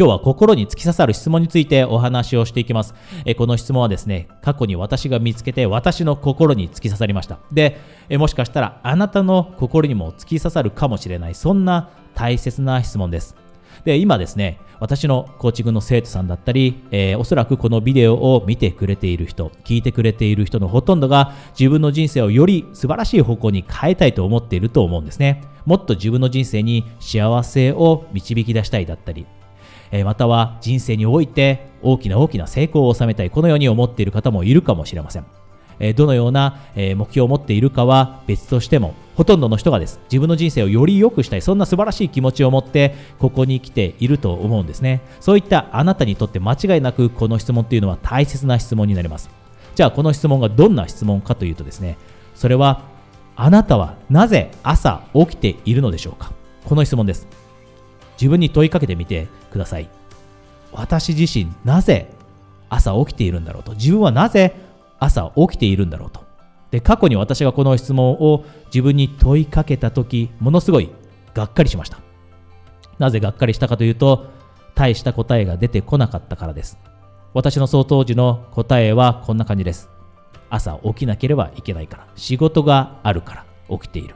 今日は心に突き刺さる質問についてお話をしていきます。えこの質問はですね、過去に私が見つけて私の心に突き刺さりました。で、えもしかしたらあなたの心にも突き刺さるかもしれない、そんな大切な質問です。で、今ですね、私のコーチングの生徒さんだったり、えー、おそらくこのビデオを見てくれている人、聞いてくれている人のほとんどが自分の人生をより素晴らしい方向に変えたいと思っていると思うんですね。もっと自分の人生に幸せを導き出したいだったり、え、または人生において大きな大きな成功を収めたい、このように思っている方もいるかもしれません。どのような、目標を持っているかは別としても、ほとんどの人がです、自分の人生をより良くしたい、そんな素晴らしい気持ちを持って、ここに来ていると思うんですね。そういったあなたにとって間違いなく、この質問というのは大切な質問になります。じゃあ、この質問がどんな質問かというとですね、それは、あなたはなぜ朝起きているのでしょうかこの質問です。自分に問いかけてみてください。私自身、なぜ朝起きているんだろうと。自分はなぜ朝起きているんだろうと。で、過去に私がこの質問を自分に問いかけたとき、ものすごいがっかりしました。なぜがっかりしたかというと、大した答えが出てこなかったからです。私のその当時の答えはこんな感じです。朝起きなければいけないから、仕事があるから起きている。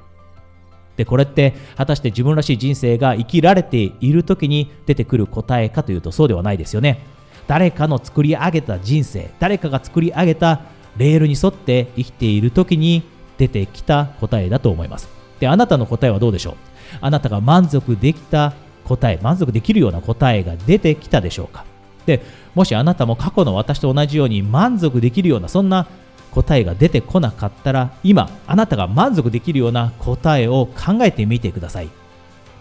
で、これって果たして自分らしい人生が生きられている時に出てくる答えかというとそうではないですよね。誰かの作り上げた人生、誰かが作り上げたレールに沿って生きている時に出てきた答えだと思います。で、あなたの答えはどうでしょう？あなたが満足できた答え、満足できるような答えが出てきたでしょうか？で、もしあなたも過去の私と同じように満足できるようなそんな答えが出てこなかったら今あなたが満足できるような答えを考えてみてください。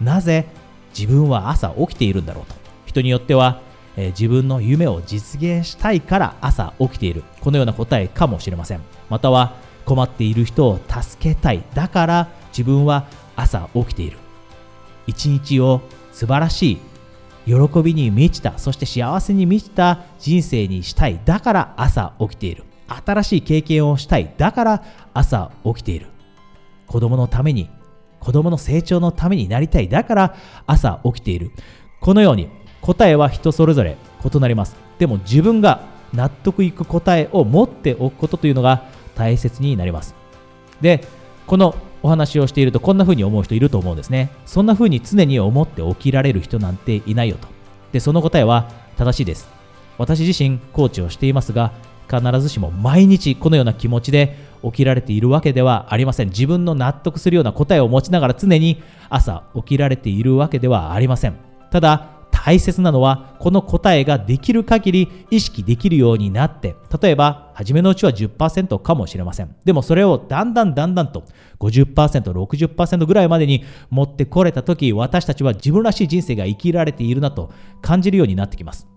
なぜ自分は朝起きているんだろうと。人によってはえー、自分の夢を実現したいから朝起きている。このような答えかもしれません。または困っている人を助けたいだから自分は朝起きている。一日を素晴らしい喜びに満ちたそして幸せに満ちた人生にしたいだから朝起きている。新しい経験をしたい。だから朝起きている。子供のために子供の成長のためになりたい。だから朝起きている。このように答えは人それぞれ異なります。でも自分が納得いく答えを持っておくことというのが大切になります。でこのお話をしているとこんな風に思う人いると思うんですね。そんな風に常に思って起きられる人なんていないよと。でその答えは正しいです。私自身コーチをしていますが必ずしも毎日このような気持ちで起きられているわけではありません。自分の納得するような答えを持ちながら常に朝起きられているわけではありません。ただ大切なのはこの答えができる限り意識できるようになって例えば初めのうちは10%かもしれません。でもそれをだんだんだんだんと 50%60% ぐらいまでに持ってこれた時私たちは自分らしい人生が生きられているなと感じるようになってきます。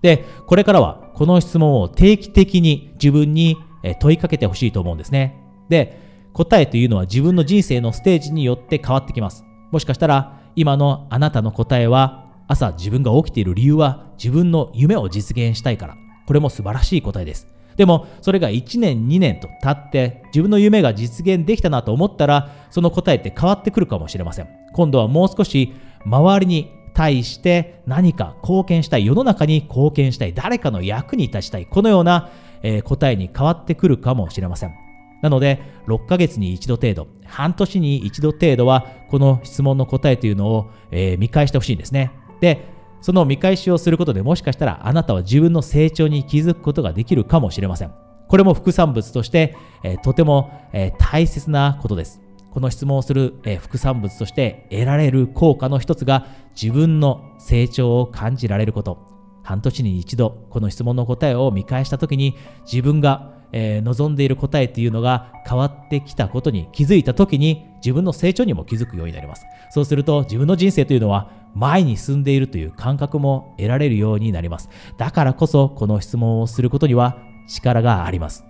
でこれからはこの質問を定期的に自分に問いかけてほしいと思うんですねで答えというのは自分の人生のステージによって変わってきますもしかしたら今のあなたの答えは朝自分が起きている理由は自分の夢を実現したいから。これも素晴らしい答えです。でも、それが1年、2年と経って、自分の夢が実現できたなと思ったら、その答えって変わってくるかもしれません。今度はもう少し周りに対して何か貢献したい、世の中に貢献したい、誰かの役に立ちたい、このような、えー、答えに変わってくるかもしれません。なので、6ヶ月に一度程度、半年に一度程度は、この質問の答えというのを、えー、見返してほしいんですね。で、その見返しをすることでもしかしたらあなたは自分の成長に気づくことができるかもしれません。これも副産物として、えー、とても、え、大切なことです。この質問をする、え、副産物として得られる効果の一つが自分の成長を感じられること。半年に一度この質問の答えを見返した時に自分がえ、望んでいる答えっていうのが変わってきたことに気づいた時に自分の成長にも気づくようになります。そうすると自分の人生というのは前に進んでいるという感覚も得られるようになります。だからこそこの質問をすることには力があります。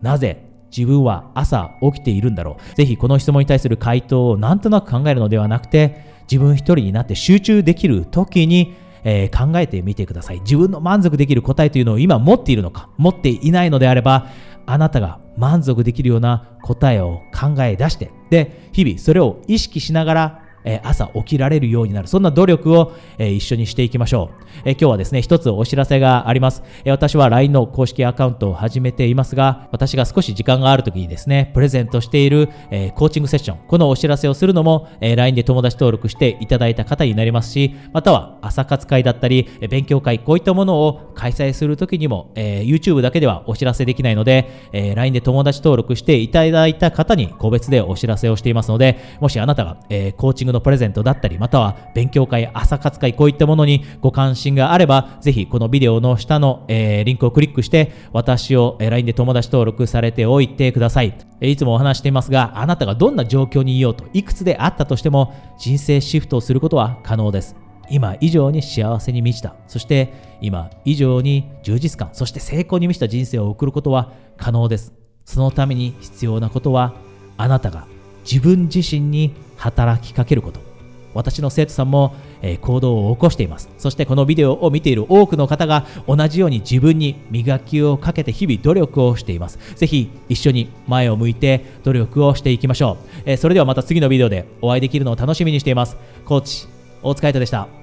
なぜ自分は朝起きているんだろう。ぜひこの質問に対する回答をなんとなく考えるのではなくて自分一人になって集中できる時にえー、考えてみてください。自分の満足できる答えというのを今持っているのか、持っていないのであれば、あなたが満足できるような答えを考え出して、で、日々それを意識しながらえ朝起きられるようになる。そんな努力を、え一緒にしていきましょう。え今日はですね、一つお知らせがあります。え私は LINE の公式アカウントを始めていますが、私が少し時間がある時にですね、プレゼントしている、えコーチングセッション、このお知らせをするのも、え LINE で友達登録していただいた方になりますし、または朝活会だったり、え勉強会、こういったものを開催する時にも、え YouTube だけではお知らせできないので、え LINE で友達登録していただいた方に個別でお知らせをしていますので、もしあなたが、えコーチングのプレゼントだったり、または勉強会、朝活会、こういったものにご関心があれば、ぜひこのビデオの下の、えー、リンクをクリックして、私を LINE で友達登録されておいてください。いつもお話していますが、あなたがどんな状況にいようと、いくつであったとしても、人生シフトをすることは可能です。今以上に幸せに満ちた、そして今以上に充実感、そして成功に満ちた人生を送ることは可能です。そのために必要なことは、あなたが自分自身に働きかけること。私の生徒さんも、えー、行動を起こしています。そしてこのビデオを見ている多くの方が同じように自分に磨きをかけて日々努力をしています。ぜひ一緒に前を向いて努力をしていきましょう、えー、それではまた次のビデオでお会いできるのを楽しみにしています。コーチ大塚海斗でした。